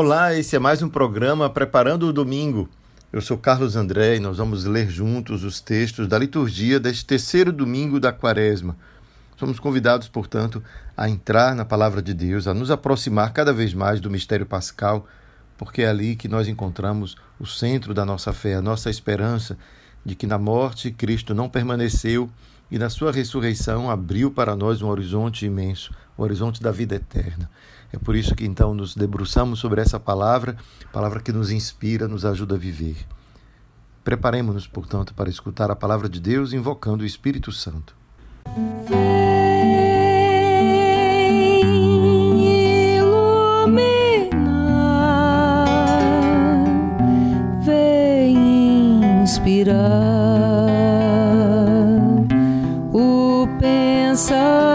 Olá, esse é mais um programa Preparando o Domingo. Eu sou Carlos André e nós vamos ler juntos os textos da liturgia deste terceiro domingo da Quaresma. Somos convidados, portanto, a entrar na palavra de Deus, a nos aproximar cada vez mais do mistério pascal, porque é ali que nós encontramos o centro da nossa fé, a nossa esperança de que na morte Cristo não permaneceu e na sua ressurreição abriu para nós um horizonte imenso, o horizonte da vida eterna. É por isso que então nos debruçamos sobre essa palavra, palavra que nos inspira, nos ajuda a viver. Preparemos-nos, portanto, para escutar a palavra de Deus invocando o Espírito Santo. Inspirar o pensamento,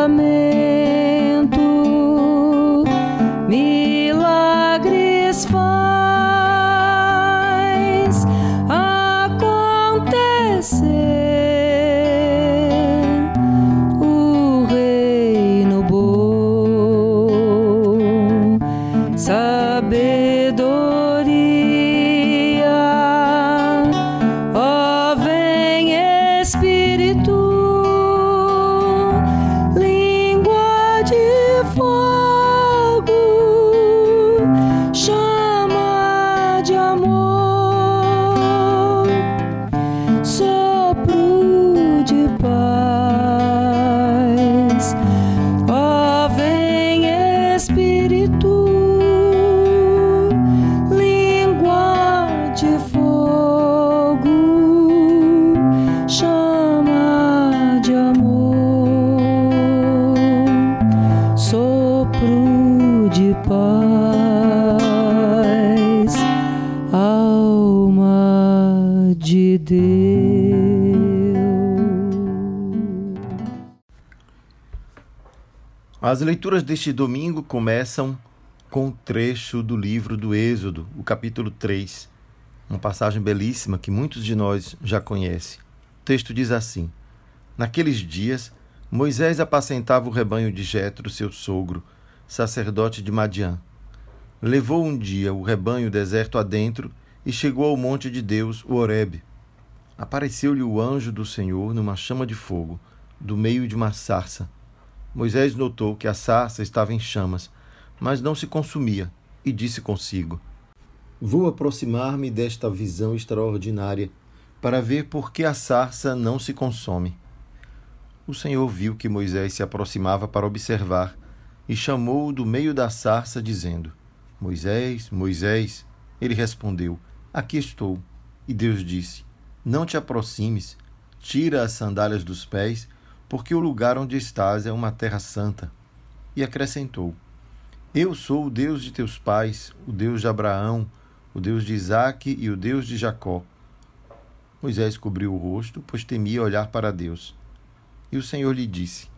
As leituras deste domingo começam com um trecho do livro do Êxodo, o capítulo 3, uma passagem belíssima que muitos de nós já conhecem. O texto diz assim: Naqueles dias, Moisés apacentava o rebanho de Jetro, seu sogro, sacerdote de Madiã. Levou um dia o rebanho deserto adentro e chegou ao monte de Deus, o Horebe. Apareceu-lhe o anjo do Senhor numa chama de fogo, do meio de uma sarça. Moisés notou que a sarça estava em chamas, mas não se consumia, e disse consigo: Vou aproximar-me desta visão extraordinária para ver por que a sarça não se consome. O Senhor viu que Moisés se aproximava para observar e chamou-o do meio da sarça, dizendo: Moisés, Moisés. Ele respondeu: Aqui estou. E Deus disse: Não te aproximes, tira as sandálias dos pés, porque o lugar onde estás é uma terra santa. E acrescentou: Eu sou o Deus de teus pais, o Deus de Abraão, o Deus de Isaque e o Deus de Jacó. Moisés cobriu o rosto, pois temia olhar para Deus. E o Senhor lhe disse: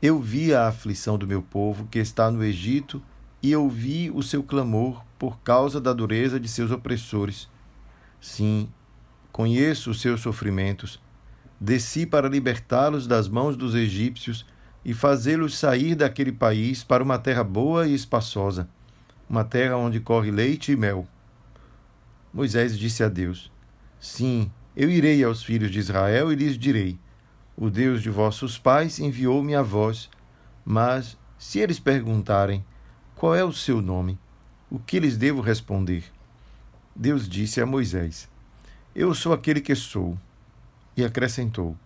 Eu vi a aflição do meu povo que está no Egito e ouvi o seu clamor por causa da dureza de seus opressores. Sim, conheço os seus sofrimentos. Desci para libertá-los das mãos dos egípcios e fazê-los sair daquele país para uma terra boa e espaçosa, uma terra onde corre leite e mel. Moisés disse a Deus: Sim, eu irei aos filhos de Israel e lhes direi: O Deus de vossos pais enviou-me a vós. Mas, se eles perguntarem: Qual é o seu nome? O que lhes devo responder? Deus disse a Moisés: Eu sou aquele que sou. E acrescentou: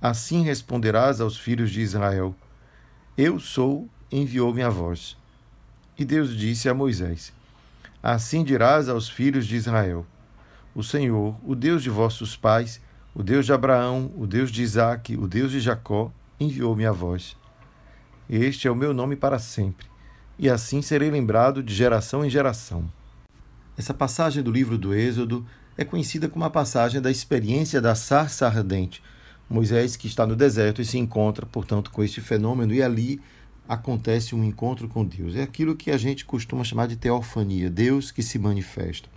Assim responderás aos filhos de Israel: Eu sou, enviou-me a vós. E Deus disse a Moisés: Assim dirás aos filhos de Israel: O Senhor, o Deus de vossos pais, o Deus de Abraão, o Deus de Isaque, o Deus de Jacó, enviou-me a vós. Este é o meu nome para sempre, e assim serei lembrado de geração em geração. Essa passagem do livro do Êxodo é conhecida como a passagem da experiência da sarça ardente. Moisés, que está no deserto e se encontra, portanto, com este fenômeno, e ali acontece um encontro com Deus. É aquilo que a gente costuma chamar de teofania, Deus que se manifesta.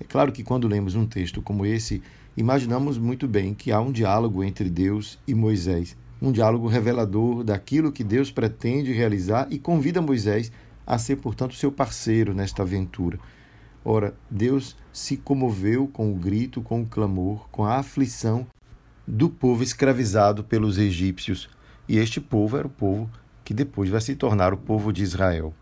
É claro que quando lemos um texto como esse, imaginamos muito bem que há um diálogo entre Deus e Moisés, um diálogo revelador daquilo que Deus pretende realizar e convida Moisés a ser, portanto, seu parceiro nesta aventura. Ora, Deus se comoveu com o grito, com o clamor, com a aflição do povo escravizado pelos egípcios. E este povo era o povo que depois vai se tornar o povo de Israel.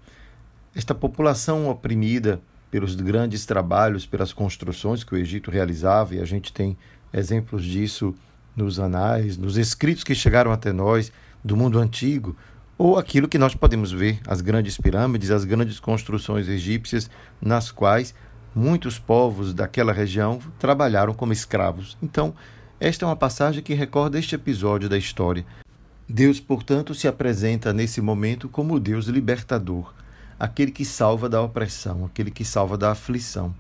Esta população oprimida pelos grandes trabalhos, pelas construções que o Egito realizava, e a gente tem exemplos disso nos anais, nos escritos que chegaram até nós do mundo antigo, ou aquilo que nós podemos ver, as grandes pirâmides, as grandes construções egípcias, nas quais muitos povos daquela região trabalharam como escravos. Então, esta é uma passagem que recorda este episódio da história. Deus, portanto, se apresenta nesse momento como o Deus libertador, aquele que salva da opressão, aquele que salva da aflição.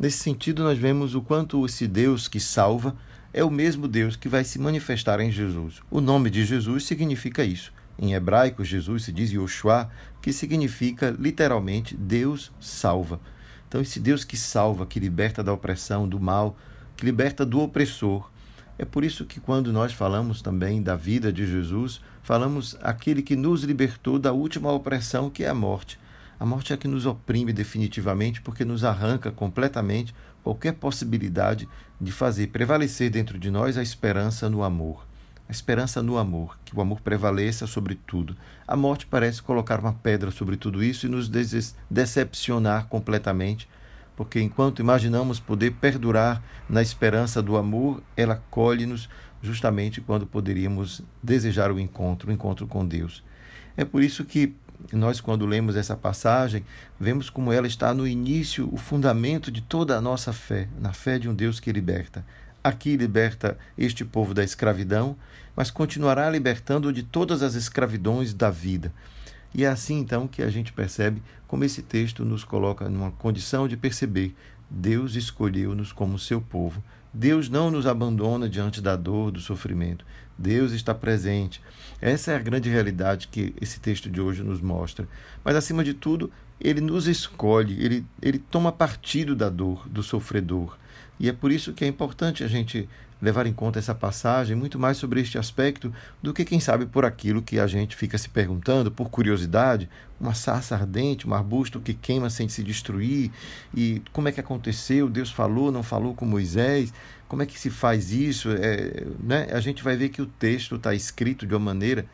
Nesse sentido, nós vemos o quanto esse Deus que salva é o mesmo Deus que vai se manifestar em Jesus. O nome de Jesus significa isso. Em hebraico, Jesus se diz Yoshua, que significa literalmente Deus salva. Então, esse Deus que salva, que liberta da opressão, do mal, que liberta do opressor, é por isso que, quando nós falamos também da vida de Jesus, falamos aquele que nos libertou da última opressão, que é a morte. A morte é a que nos oprime definitivamente, porque nos arranca completamente qualquer possibilidade de fazer prevalecer dentro de nós a esperança no amor. A esperança no amor, que o amor prevaleça sobre tudo. A morte parece colocar uma pedra sobre tudo isso e nos decepcionar completamente porque enquanto imaginamos poder perdurar na esperança do amor, ela colhe-nos justamente quando poderíamos desejar o encontro, o encontro com Deus. É por isso que nós, quando lemos essa passagem, vemos como ela está no início, o fundamento de toda a nossa fé, na fé de um Deus que liberta. Aqui liberta este povo da escravidão, mas continuará libertando de todas as escravidões da vida. E é assim então que a gente percebe como esse texto nos coloca numa condição de perceber Deus escolheu-nos como seu povo. Deus não nos abandona diante da dor, do sofrimento. Deus está presente. Essa é a grande realidade que esse texto de hoje nos mostra. Mas, acima de tudo, ele nos escolhe, ele, ele toma partido da dor, do sofredor. E é por isso que é importante a gente levar em conta essa passagem muito mais sobre este aspecto do que, quem sabe, por aquilo que a gente fica se perguntando, por curiosidade, uma sarça ardente, um arbusto que queima sem se destruir, e como é que aconteceu? Deus falou, não falou com Moisés? Como é que se faz isso? É, né? A gente vai ver que o texto está escrito de uma maneira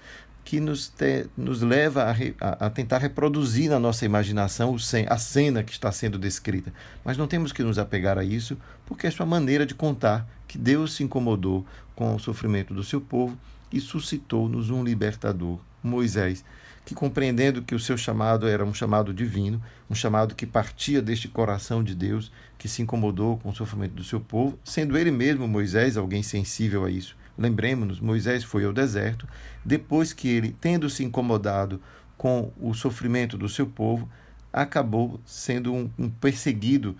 que nos, te, nos leva a, a, a, tentar reproduzir na nossa imaginação a cena que está sendo descrita. Mas não temos que nos apegar a isso, porque é sua maneira de contar que Deus se incomodou com o sofrimento do seu povo e suscitou-nos um libertador, Moisés, que compreendendo que o seu chamado era um chamado divino, um chamado que partia deste coração de Deus, que se incomodou com o sofrimento do seu povo, sendo ele mesmo, Moisés, alguém sensível a isso, Lembremos-nos, Moisés foi ao deserto, depois que ele, tendo se incomodado com o sofrimento do seu povo, acabou sendo um, um perseguido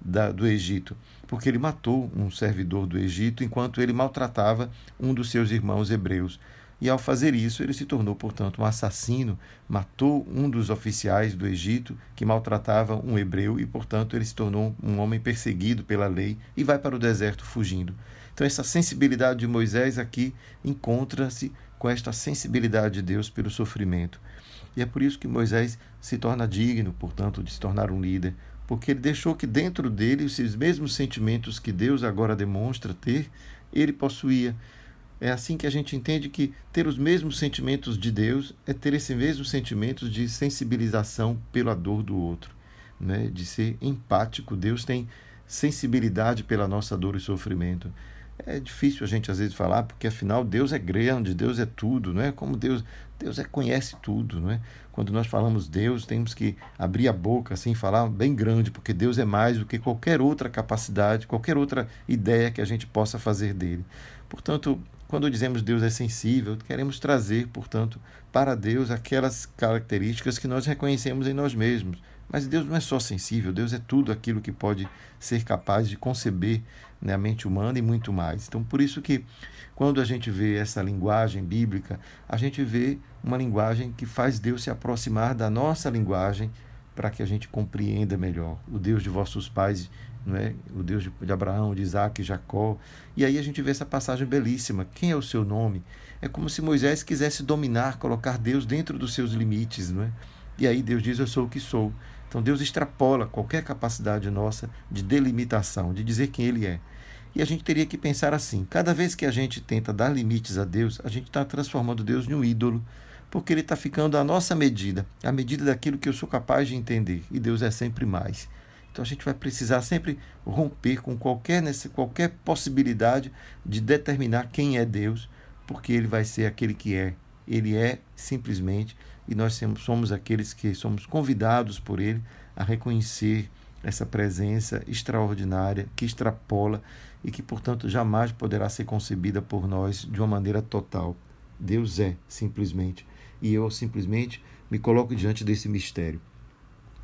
da, do Egito, porque ele matou um servidor do Egito enquanto ele maltratava um dos seus irmãos hebreus. E ao fazer isso, ele se tornou, portanto, um assassino, matou um dos oficiais do Egito que maltratava um hebreu e, portanto, ele se tornou um homem perseguido pela lei e vai para o deserto fugindo. Então, essa sensibilidade de Moisés aqui encontra-se com esta sensibilidade de Deus pelo sofrimento. E é por isso que Moisés se torna digno, portanto, de se tornar um líder, porque ele deixou que dentro dele esses mesmos sentimentos que Deus agora demonstra ter, ele possuía. É assim que a gente entende que ter os mesmos sentimentos de Deus é ter esses mesmos sentimentos de sensibilização pela dor do outro, né? de ser empático. Deus tem sensibilidade pela nossa dor e sofrimento. É difícil a gente às vezes falar, porque afinal Deus é grande, Deus é tudo, não é? Como Deus, Deus é, conhece tudo, não é? Quando nós falamos Deus, temos que abrir a boca assim, falar bem grande, porque Deus é mais do que qualquer outra capacidade, qualquer outra ideia que a gente possa fazer dele. Portanto, Quando dizemos Deus é sensível, queremos trazer, portanto, para Deus aquelas características que nós reconhecemos em nós mesmos. Mas Deus não é só sensível, Deus é tudo aquilo que pode ser capaz de conceber né, a mente humana e muito mais. Então, por isso que quando a gente vê essa linguagem bíblica, a gente vê uma linguagem que faz Deus se aproximar da nossa linguagem para que a gente compreenda melhor. O Deus de vossos pais, não é? o Deus de Abraão, de Isaac, de Jacó. E aí a gente vê essa passagem belíssima. Quem é o seu nome? É como se Moisés quisesse dominar, colocar Deus dentro dos seus limites. Não é? E aí Deus diz: Eu sou o que sou. Então Deus extrapola qualquer capacidade nossa de delimitação, de dizer quem Ele é. E a gente teria que pensar assim: cada vez que a gente tenta dar limites a Deus, a gente está transformando Deus em um ídolo porque ele está ficando à nossa medida, à medida daquilo que eu sou capaz de entender. E Deus é sempre mais. Então a gente vai precisar sempre romper com qualquer, qualquer possibilidade de determinar quem é Deus, porque ele vai ser aquele que é. Ele é simplesmente, e nós somos aqueles que somos convidados por ele a reconhecer essa presença extraordinária que extrapola e que, portanto, jamais poderá ser concebida por nós de uma maneira total. Deus é simplesmente e eu simplesmente me coloco diante desse mistério.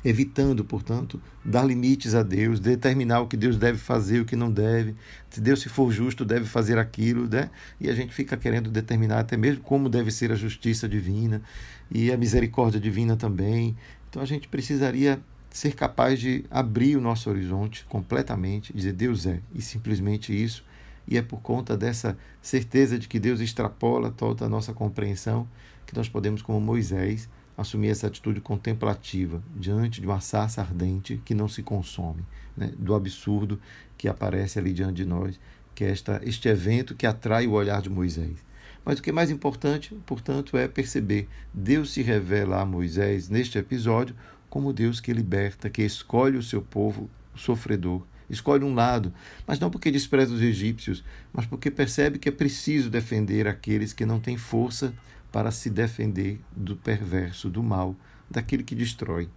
Evitando, portanto, dar limites a Deus, determinar o que Deus deve fazer, o que não deve. Se Deus, se for justo, deve fazer aquilo, né? E a gente fica querendo determinar até mesmo como deve ser a justiça divina e a misericórdia divina também. Então a gente precisaria ser capaz de abrir o nosso horizonte completamente, dizer Deus é, e simplesmente isso. E é por conta dessa certeza de que Deus extrapola toda a nossa compreensão que nós podemos, como Moisés, assumir essa atitude contemplativa diante de uma sarça ardente que não se consome, né? do absurdo que aparece ali diante de nós, que é esta, este evento que atrai o olhar de Moisés. Mas o que é mais importante, portanto, é perceber Deus se revela a Moisés neste episódio como Deus que liberta, que escolhe o seu povo sofredor, escolhe um lado, mas não porque despreza os egípcios, mas porque percebe que é preciso defender aqueles que não têm força para se defender do perverso, do mal, daquilo que destrói.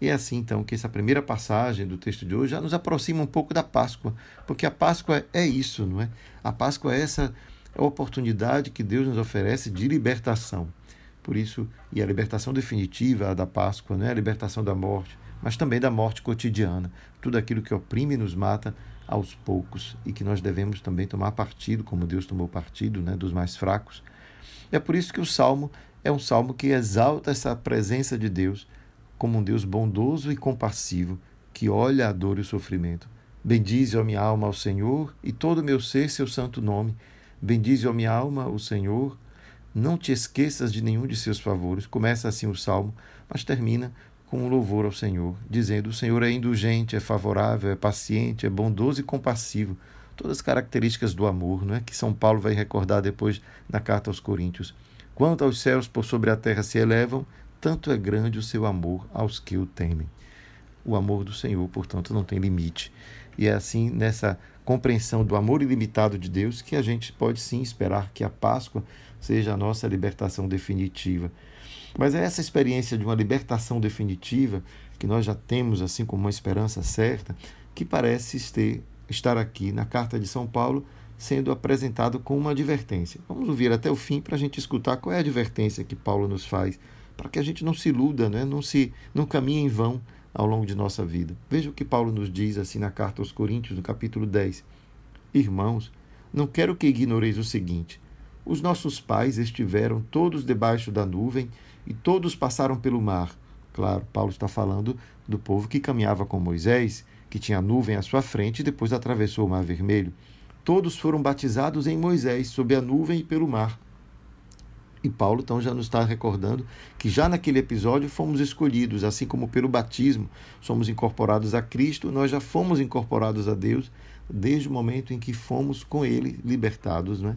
E é assim então que essa primeira passagem do texto de hoje já nos aproxima um pouco da Páscoa, porque a Páscoa é isso, não é? A Páscoa é essa oportunidade que Deus nos oferece de libertação. Por isso, e a libertação definitiva a da Páscoa, não é a libertação da morte, mas também da morte cotidiana, tudo aquilo que oprime e nos mata aos poucos e que nós devemos também tomar partido, como Deus tomou partido, né, dos mais fracos é por isso que o salmo é um salmo que exalta essa presença de Deus como um Deus bondoso e compassivo, que olha a dor e o sofrimento. Bendize, ó minha alma, ao Senhor, e todo o meu ser seu santo nome. Bendize, ó minha alma, o Senhor. Não te esqueças de nenhum de seus favores. Começa assim o salmo, mas termina com um louvor ao Senhor, dizendo: O Senhor é indulgente, é favorável, é paciente, é bondoso e compassivo todas as características do amor, não é? que São Paulo vai recordar depois na carta aos Coríntios. Quanto aos céus por sobre a terra se elevam, tanto é grande o seu amor aos que o temem. O amor do Senhor, portanto, não tem limite. E é assim, nessa compreensão do amor ilimitado de Deus, que a gente pode sim esperar que a Páscoa seja a nossa libertação definitiva. Mas é essa experiência de uma libertação definitiva, que nós já temos assim como uma esperança certa, que parece ter estar aqui na carta de São Paulo sendo apresentado com uma advertência. Vamos ouvir até o fim para a gente escutar qual é a advertência que Paulo nos faz, para que a gente não se iluda, né? não, se, não caminhe em vão ao longo de nossa vida. Veja o que Paulo nos diz assim na carta aos Coríntios, no capítulo 10. Irmãos, não quero que ignoreis o seguinte: os nossos pais estiveram todos debaixo da nuvem e todos passaram pelo mar. Claro, Paulo está falando do povo que caminhava com Moisés que tinha nuvem à sua frente, e depois atravessou o Mar Vermelho. Todos foram batizados em Moisés, sob a nuvem e pelo mar. E Paulo então já nos está recordando que já naquele episódio fomos escolhidos, assim como pelo batismo somos incorporados a Cristo, nós já fomos incorporados a Deus desde o momento em que fomos com Ele libertados, né?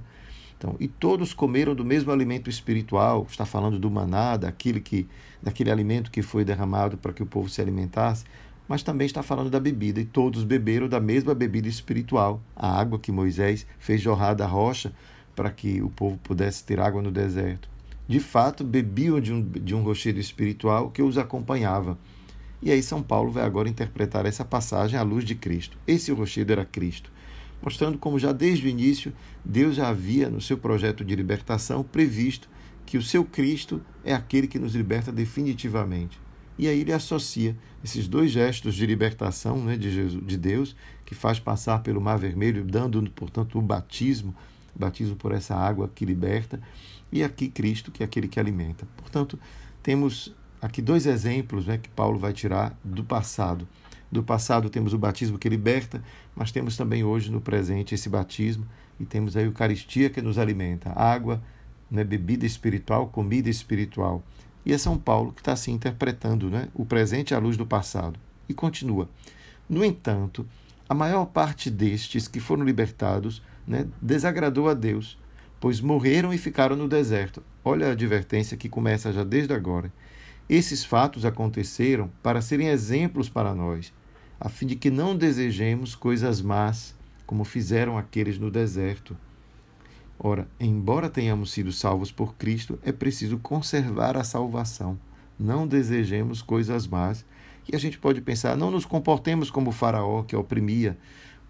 Então, e todos comeram do mesmo alimento espiritual, está falando do maná, daquele, que, daquele alimento que foi derramado para que o povo se alimentasse, mas também está falando da bebida, e todos beberam da mesma bebida espiritual, a água que Moisés fez jorrar da rocha para que o povo pudesse ter água no deserto. De fato, bebiam de um, de um rochedo espiritual que os acompanhava. E aí São Paulo vai agora interpretar essa passagem à luz de Cristo. Esse rochedo era Cristo. Mostrando como já desde o início Deus já havia no seu projeto de libertação previsto que o seu Cristo é aquele que nos liberta definitivamente. E aí ele associa esses dois gestos de libertação né, de, Jesus, de Deus, que faz passar pelo Mar Vermelho, dando, portanto, o batismo, batismo por essa água que liberta, e aqui Cristo, que é aquele que alimenta. Portanto, temos aqui dois exemplos né, que Paulo vai tirar do passado. Do passado temos o batismo que liberta, mas temos também hoje no presente esse batismo e temos a Eucaristia que nos alimenta, água, né, bebida espiritual, comida espiritual. E é São Paulo que está se interpretando né, o presente à luz do passado. E continua. No entanto, a maior parte destes que foram libertados né, desagradou a Deus, pois morreram e ficaram no deserto. Olha a advertência que começa já desde agora. Esses fatos aconteceram para serem exemplos para nós, a fim de que não desejemos coisas más, como fizeram aqueles no deserto. Ora, embora tenhamos sido salvos por Cristo, é preciso conservar a salvação. Não desejemos coisas más. E a gente pode pensar, não nos comportemos como o Faraó que oprimia,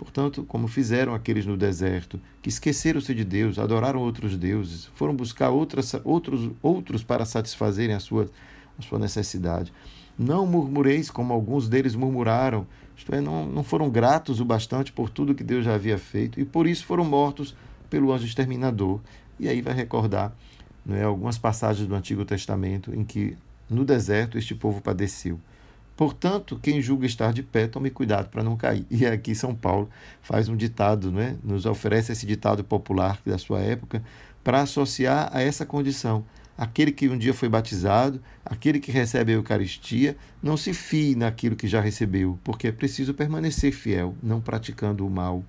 Portanto, como fizeram aqueles no deserto, que esqueceram-se de Deus, adoraram outros deuses, foram buscar outras, outros, outros para satisfazerem a sua, a sua necessidade. Não murmureis como alguns deles murmuraram, isto é, não, não foram gratos o bastante por tudo que Deus já havia feito e por isso foram mortos pelo anjo exterminador. E aí vai recordar é, algumas passagens do Antigo Testamento em que no deserto este povo padeceu. Portanto, quem julga estar de pé, tome cuidado para não cair. E aqui São Paulo faz um ditado, né? nos oferece esse ditado popular da sua época, para associar a essa condição. Aquele que um dia foi batizado, aquele que recebe a Eucaristia, não se fie naquilo que já recebeu, porque é preciso permanecer fiel, não praticando o mal.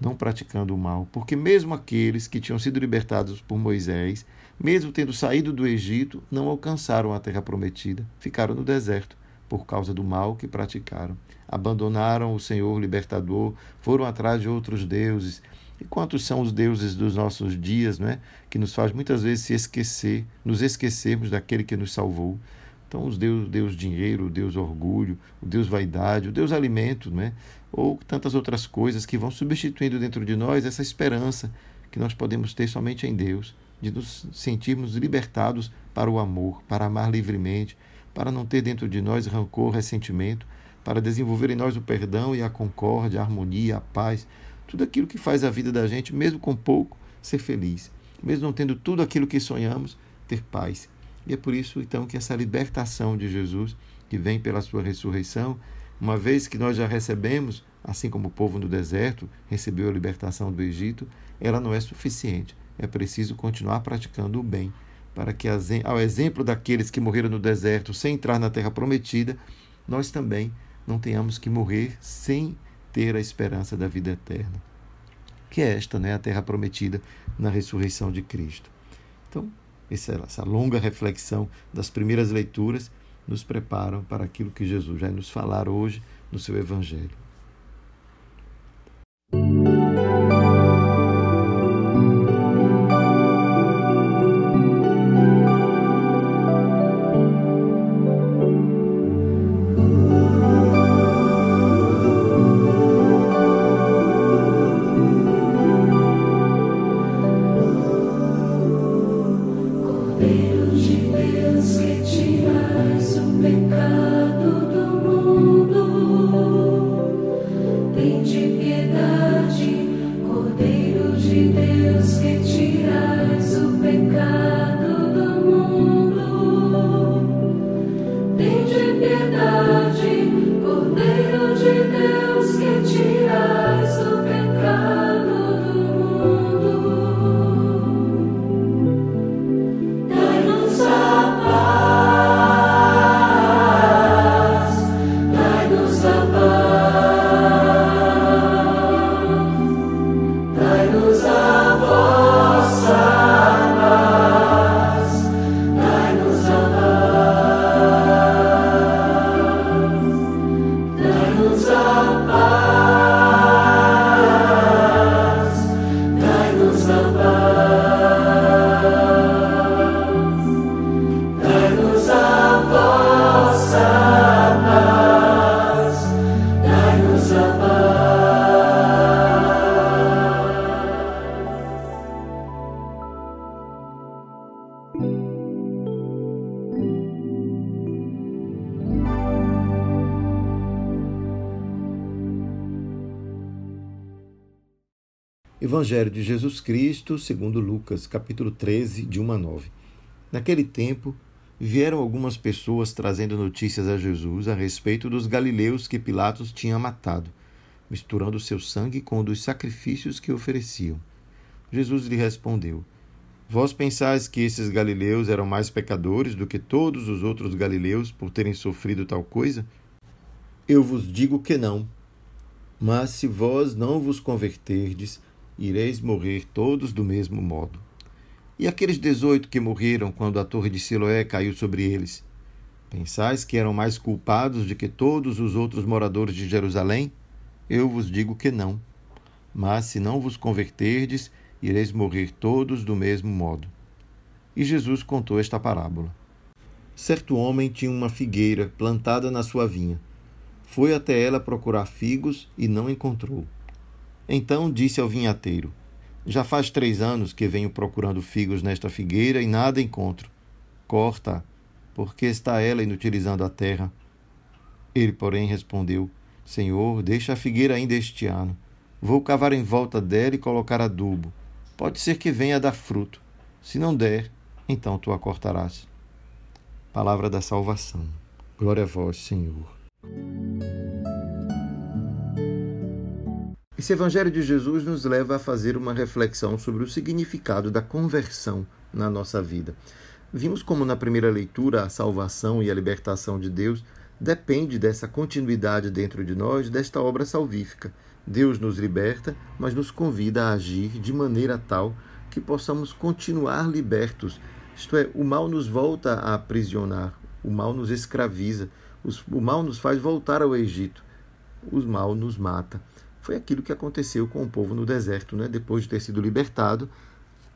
Não praticando o mal, porque mesmo aqueles que tinham sido libertados por Moisés, mesmo tendo saído do Egito, não alcançaram a terra prometida, ficaram no deserto por causa do mal que praticaram. Abandonaram o Senhor libertador, foram atrás de outros deuses. E quantos são os deuses dos nossos dias, né? que nos faz muitas vezes se esquecer, nos esquecermos daquele que nos salvou. Então, os Deus, Deus dinheiro, o Deus orgulho, o Deus vaidade, o Deus alimento, né? ou tantas outras coisas que vão substituindo dentro de nós essa esperança que nós podemos ter somente em Deus, de nos sentirmos libertados para o amor, para amar livremente, para não ter dentro de nós rancor, ressentimento, para desenvolver em nós o perdão e a concórdia, a harmonia, a paz, tudo aquilo que faz a vida da gente, mesmo com pouco, ser feliz, mesmo não tendo tudo aquilo que sonhamos, ter paz. E é por isso então que essa libertação de Jesus, que vem pela sua ressurreição, uma vez que nós já recebemos, assim como o povo no deserto recebeu a libertação do Egito, ela não é suficiente. É preciso continuar praticando o bem para que, ao exemplo daqueles que morreram no deserto sem entrar na terra prometida, nós também não tenhamos que morrer sem ter a esperança da vida eterna, que é esta, né, a terra prometida na ressurreição de Cristo. Então, essa longa reflexão das primeiras leituras nos preparam para aquilo que Jesus vai nos falar hoje no seu Evangelho. Evangelho de Jesus Cristo, segundo Lucas, capítulo 13, de 1 a 9. Naquele tempo, vieram algumas pessoas trazendo notícias a Jesus a respeito dos galileus que Pilatos tinha matado, misturando seu sangue com o dos sacrifícios que ofereciam. Jesus lhe respondeu: Vós pensais que esses galileus eram mais pecadores do que todos os outros galileus por terem sofrido tal coisa? Eu vos digo que não. Mas se vós não vos converterdes, ireis morrer todos do mesmo modo. E aqueles dezoito que morreram quando a torre de Siloé caiu sobre eles, pensais que eram mais culpados do que todos os outros moradores de Jerusalém? Eu vos digo que não. Mas se não vos converterdes, ireis morrer todos do mesmo modo. E Jesus contou esta parábola. Certo homem tinha uma figueira plantada na sua vinha. Foi até ela procurar figos e não encontrou. Então disse ao vinhateiro: Já faz três anos que venho procurando figos nesta figueira e nada encontro. Corta, porque está ela inutilizando a terra. Ele, porém, respondeu: Senhor, deixa a figueira ainda este ano. Vou cavar em volta dela e colocar adubo. Pode ser que venha a dar fruto. Se não der, então tu a cortarás. Palavra da salvação. Glória a vós, Senhor. Esse Evangelho de Jesus nos leva a fazer uma reflexão sobre o significado da conversão na nossa vida. Vimos como na primeira leitura a salvação e a libertação de Deus depende dessa continuidade dentro de nós desta obra salvífica. Deus nos liberta, mas nos convida a agir de maneira tal que possamos continuar libertos. Isto é, o mal nos volta a aprisionar, o mal nos escraviza, o mal nos faz voltar ao Egito, o mal nos mata foi aquilo que aconteceu com o povo no deserto, né? depois de ter sido libertado,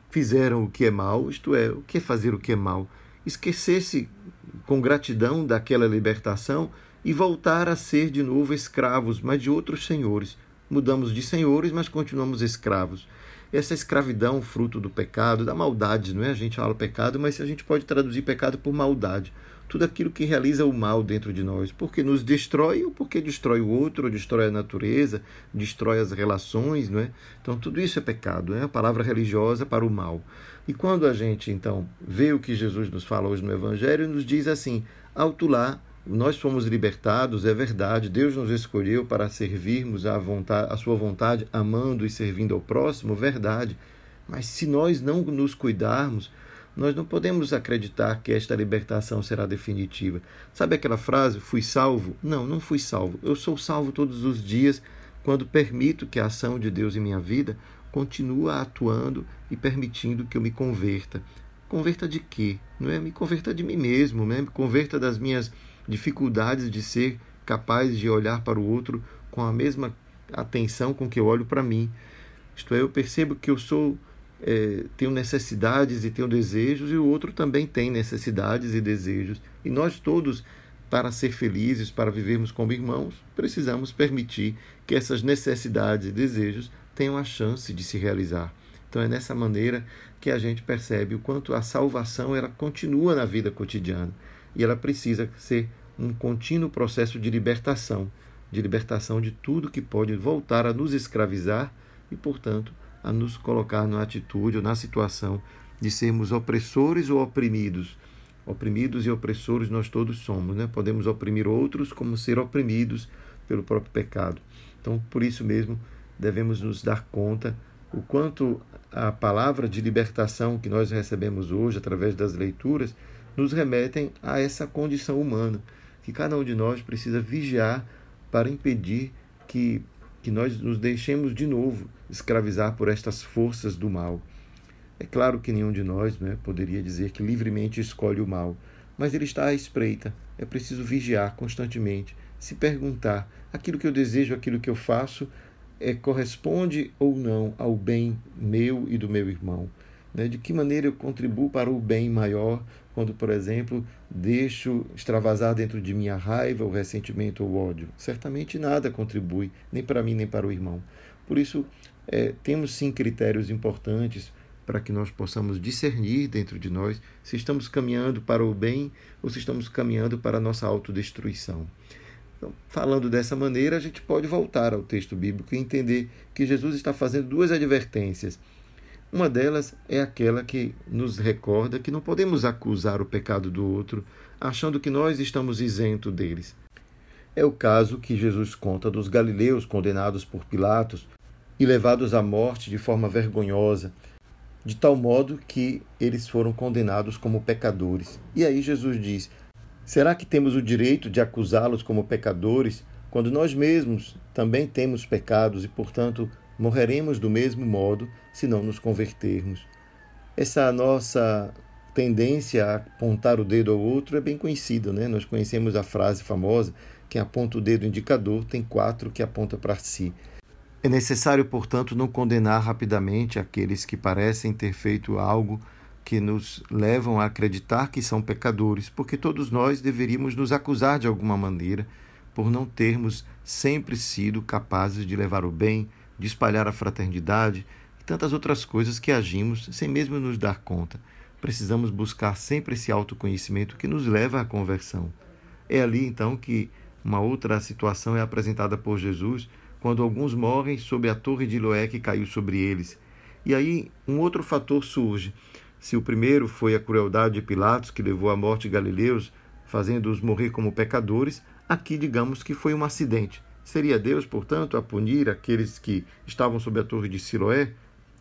fizeram o que é mal, isto é, o que é fazer o que é mal? Esquecer-se com gratidão daquela libertação e voltar a ser de novo escravos, mas de outros senhores. Mudamos de senhores, mas continuamos escravos. Essa escravidão, fruto do pecado, da maldade, não é? A gente fala pecado, mas a gente pode traduzir pecado por maldade tudo aquilo que realiza o mal dentro de nós, porque nos destrói ou porque destrói o outro, ou destrói a natureza, destrói as relações, não é? Então tudo isso é pecado, é a palavra religiosa para o mal. E quando a gente então vê o que Jesus nos fala hoje no evangelho, nos diz assim: lá, nós fomos libertados, é verdade, Deus nos escolheu para servirmos a, vontade, a sua vontade, amando e servindo ao próximo, verdade. Mas se nós não nos cuidarmos, nós não podemos acreditar que esta libertação será definitiva. Sabe aquela frase, fui salvo? Não, não fui salvo. Eu sou salvo todos os dias quando permito que a ação de Deus em minha vida continue atuando e permitindo que eu me converta. Converta de quê? Não é me converta de mim mesmo, né? me converta das minhas dificuldades de ser capaz de olhar para o outro com a mesma atenção com que eu olho para mim. Isto é, eu percebo que eu sou é, tenho necessidades e tenho desejos, e o outro também tem necessidades e desejos. E nós todos, para ser felizes, para vivermos como irmãos, precisamos permitir que essas necessidades e desejos tenham a chance de se realizar. Então é nessa maneira que a gente percebe o quanto a salvação ela continua na vida cotidiana e ela precisa ser um contínuo processo de libertação, de libertação de tudo que pode voltar a nos escravizar e, portanto, a nos colocar na atitude ou na situação de sermos opressores ou oprimidos. Oprimidos e opressores nós todos somos, né? Podemos oprimir outros como ser oprimidos pelo próprio pecado. Então, por isso mesmo, devemos nos dar conta o quanto a palavra de libertação que nós recebemos hoje através das leituras nos remetem a essa condição humana, que cada um de nós precisa vigiar para impedir que que nós nos deixemos de novo escravizar por estas forças do mal. É claro que nenhum de nós né, poderia dizer que livremente escolhe o mal, mas ele está à espreita. É preciso vigiar constantemente, se perguntar: aquilo que eu desejo, aquilo que eu faço, é, corresponde ou não ao bem meu e do meu irmão? Né? De que maneira eu contribuo para o bem maior quando, por exemplo, deixo extravasar dentro de mim a raiva, o ressentimento ou o ódio? Certamente nada contribui, nem para mim nem para o irmão. Por isso, é, temos sim critérios importantes para que nós possamos discernir dentro de nós se estamos caminhando para o bem ou se estamos caminhando para a nossa autodestruição. Então, falando dessa maneira, a gente pode voltar ao texto bíblico e entender que Jesus está fazendo duas advertências. Uma delas é aquela que nos recorda que não podemos acusar o pecado do outro achando que nós estamos isentos deles. É o caso que Jesus conta dos galileus condenados por Pilatos e levados à morte de forma vergonhosa, de tal modo que eles foram condenados como pecadores. E aí Jesus diz: Será que temos o direito de acusá-los como pecadores quando nós mesmos também temos pecados e, portanto, morreremos do mesmo modo se não nos convertermos? Essa nossa tendência a apontar o dedo ao outro é bem conhecida, né? Nós conhecemos a frase famosa: quem aponta o dedo indicador tem quatro que aponta para si. É necessário, portanto, não condenar rapidamente aqueles que parecem ter feito algo que nos levam a acreditar que são pecadores, porque todos nós deveríamos nos acusar de alguma maneira por não termos sempre sido capazes de levar o bem, de espalhar a fraternidade e tantas outras coisas que agimos sem mesmo nos dar conta. Precisamos buscar sempre esse autoconhecimento que nos leva à conversão. É ali então que uma outra situação é apresentada por Jesus quando alguns morrem sob a torre de Loé que caiu sobre eles. E aí um outro fator surge. Se o primeiro foi a crueldade de Pilatos, que levou à morte Galileus, fazendo-os morrer como pecadores, aqui digamos que foi um acidente. Seria Deus, portanto, a punir aqueles que estavam sob a torre de Siloé?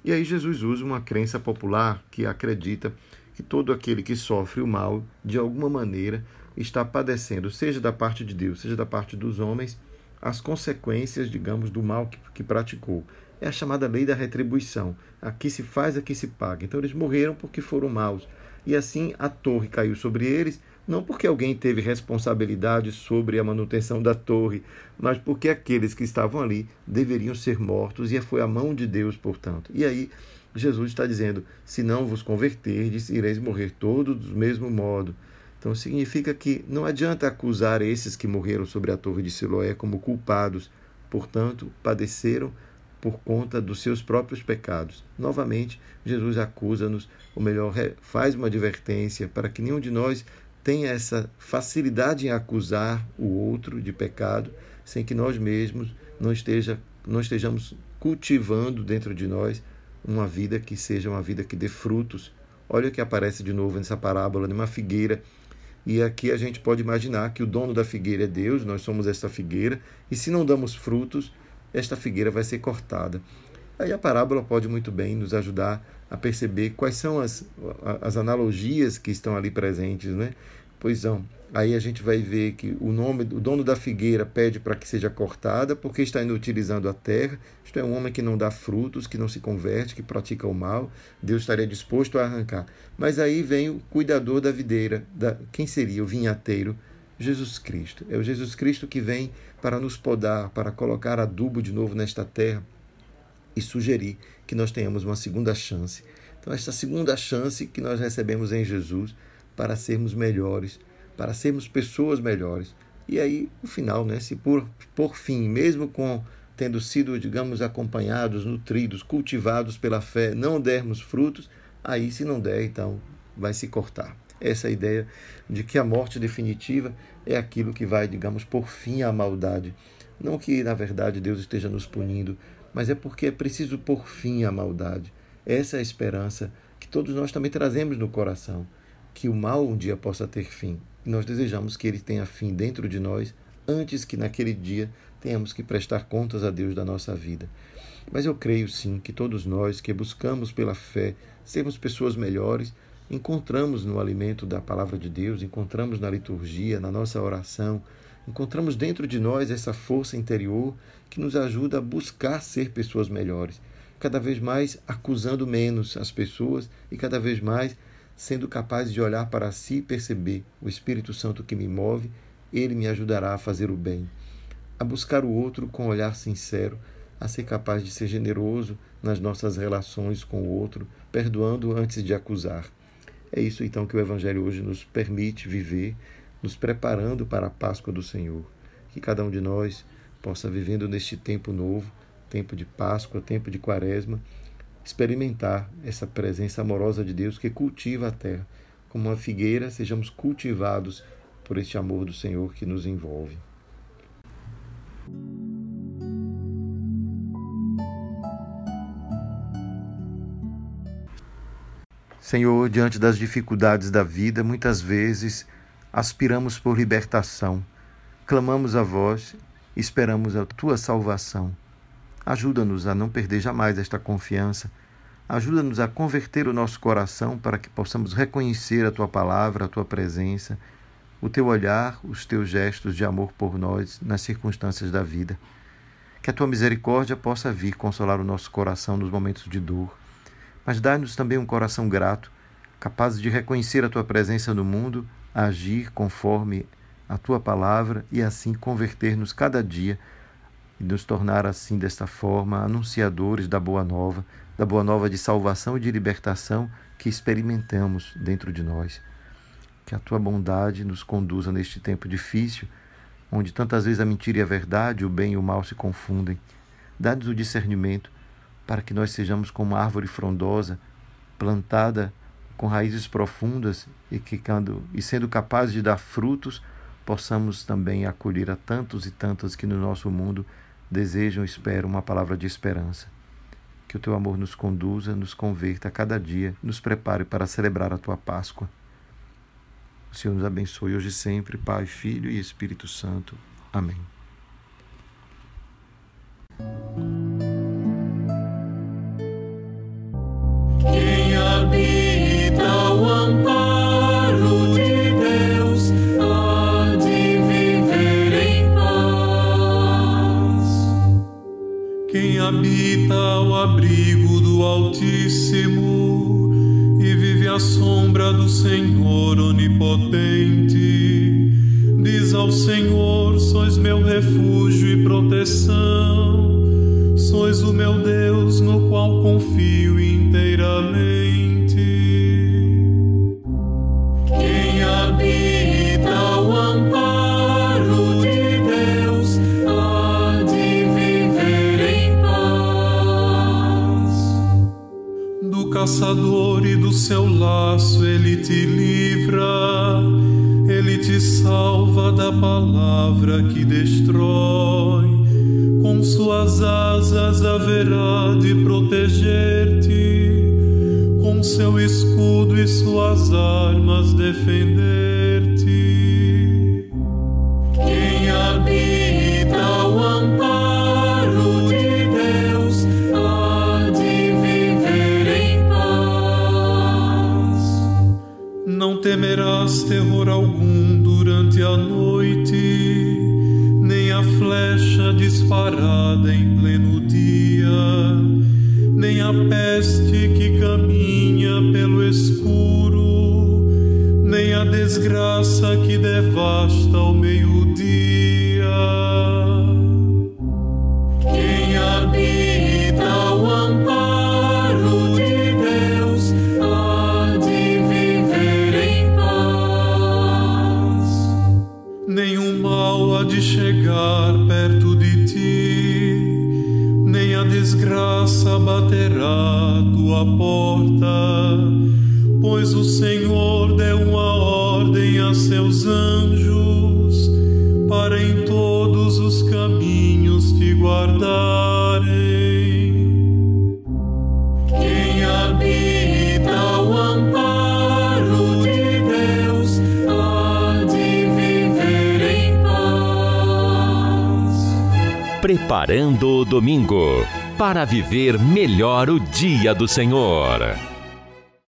E aí Jesus usa uma crença popular que acredita que todo aquele que sofre o mal, de alguma maneira, está padecendo, seja da parte de Deus, seja da parte dos homens, as consequências, digamos, do mal que, que praticou é a chamada lei da retribuição. Aqui se faz, aqui se paga. Então eles morreram porque foram maus. E assim a torre caiu sobre eles, não porque alguém teve responsabilidade sobre a manutenção da torre, mas porque aqueles que estavam ali deveriam ser mortos e foi a mão de Deus, portanto. E aí Jesus está dizendo: se não vos converterdes, ireis morrer todos do mesmo modo. Então significa que não adianta acusar esses que morreram sobre a torre de Siloé como culpados, portanto, padeceram por conta dos seus próprios pecados. Novamente, Jesus acusa-nos, ou melhor, faz uma advertência para que nenhum de nós tenha essa facilidade em acusar o outro de pecado, sem que nós mesmos não, esteja, não estejamos cultivando dentro de nós uma vida que seja uma vida que dê frutos. Olha o que aparece de novo nessa parábola de uma figueira. E aqui a gente pode imaginar que o dono da figueira é Deus, nós somos essa figueira, e se não damos frutos, esta figueira vai ser cortada. Aí a parábola pode muito bem nos ajudar a perceber quais são as, as analogias que estão ali presentes, né? Pois não. Aí a gente vai ver que o nome, o dono da figueira pede para que seja cortada porque está inutilizando a terra. Isto é um homem que não dá frutos, que não se converte, que pratica o mal. Deus estaria disposto a arrancar. Mas aí vem o cuidador da videira, da, quem seria o vinhateiro? Jesus Cristo. É o Jesus Cristo que vem para nos podar, para colocar adubo de novo nesta terra e sugerir que nós tenhamos uma segunda chance. Então, esta segunda chance que nós recebemos em Jesus para sermos melhores, para sermos pessoas melhores. E aí, no final, né, se por, por fim, mesmo com tendo sido, digamos, acompanhados, nutridos, cultivados pela fé, não dermos frutos, aí se não der, então vai se cortar essa ideia de que a morte definitiva é aquilo que vai, digamos, por fim à maldade. Não que, na verdade, Deus esteja nos punindo, mas é porque é preciso por fim à maldade. Essa é a esperança que todos nós também trazemos no coração, que o mal um dia possa ter fim. E nós desejamos que ele tenha fim dentro de nós, antes que naquele dia tenhamos que prestar contas a Deus da nossa vida. Mas eu creio sim que todos nós que buscamos pela fé sermos pessoas melhores, encontramos no alimento da palavra de Deus, encontramos na liturgia, na nossa oração, encontramos dentro de nós essa força interior que nos ajuda a buscar ser pessoas melhores, cada vez mais acusando menos as pessoas e cada vez mais sendo capazes de olhar para si e perceber o Espírito Santo que me move, ele me ajudará a fazer o bem, a buscar o outro com um olhar sincero, a ser capaz de ser generoso nas nossas relações com o outro, perdoando antes de acusar. É isso então que o Evangelho hoje nos permite viver, nos preparando para a Páscoa do Senhor. Que cada um de nós possa, vivendo neste tempo novo, tempo de Páscoa, tempo de Quaresma, experimentar essa presença amorosa de Deus que cultiva a terra. Como uma figueira, sejamos cultivados por este amor do Senhor que nos envolve. Senhor, diante das dificuldades da vida, muitas vezes aspiramos por libertação, clamamos a vós, esperamos a tua salvação. Ajuda-nos a não perder jamais esta confiança. Ajuda-nos a converter o nosso coração para que possamos reconhecer a tua palavra, a tua presença, o teu olhar, os teus gestos de amor por nós nas circunstâncias da vida. Que a tua misericórdia possa vir consolar o nosso coração nos momentos de dor mas dá-nos também um coração grato, capaz de reconhecer a tua presença no mundo, agir conforme a tua palavra e assim converter-nos cada dia e nos tornar assim desta forma anunciadores da boa nova, da boa nova de salvação e de libertação que experimentamos dentro de nós. Que a tua bondade nos conduza neste tempo difícil, onde tantas vezes a mentira e a verdade, o bem e o mal se confundem. Dá-nos o discernimento para que nós sejamos como árvore frondosa, plantada com raízes profundas e que, e sendo capazes de dar frutos, possamos também acolher a tantos e tantas que no nosso mundo desejam esperam uma palavra de esperança. Que o teu amor nos conduza, nos converta a cada dia, nos prepare para celebrar a tua Páscoa. O Senhor nos abençoe hoje e sempre, Pai, Filho e Espírito Santo. Amém. Sois meu refúgio e proteção, sois o meu Deus no qual confio inteiramente. E do seu laço ele te livra, ele te salva da palavra que destrói. Com suas asas haverá de proteger-te, com seu escudo e suas armas defender-te. Temerás terror algum durante a noite, nem a flecha disparada em pleno dia, nem a peste que caminha pelo escuro, nem a desgraça que devasta ao meio-dia. Paz. Preparando o domingo para viver melhor o dia do Senhor.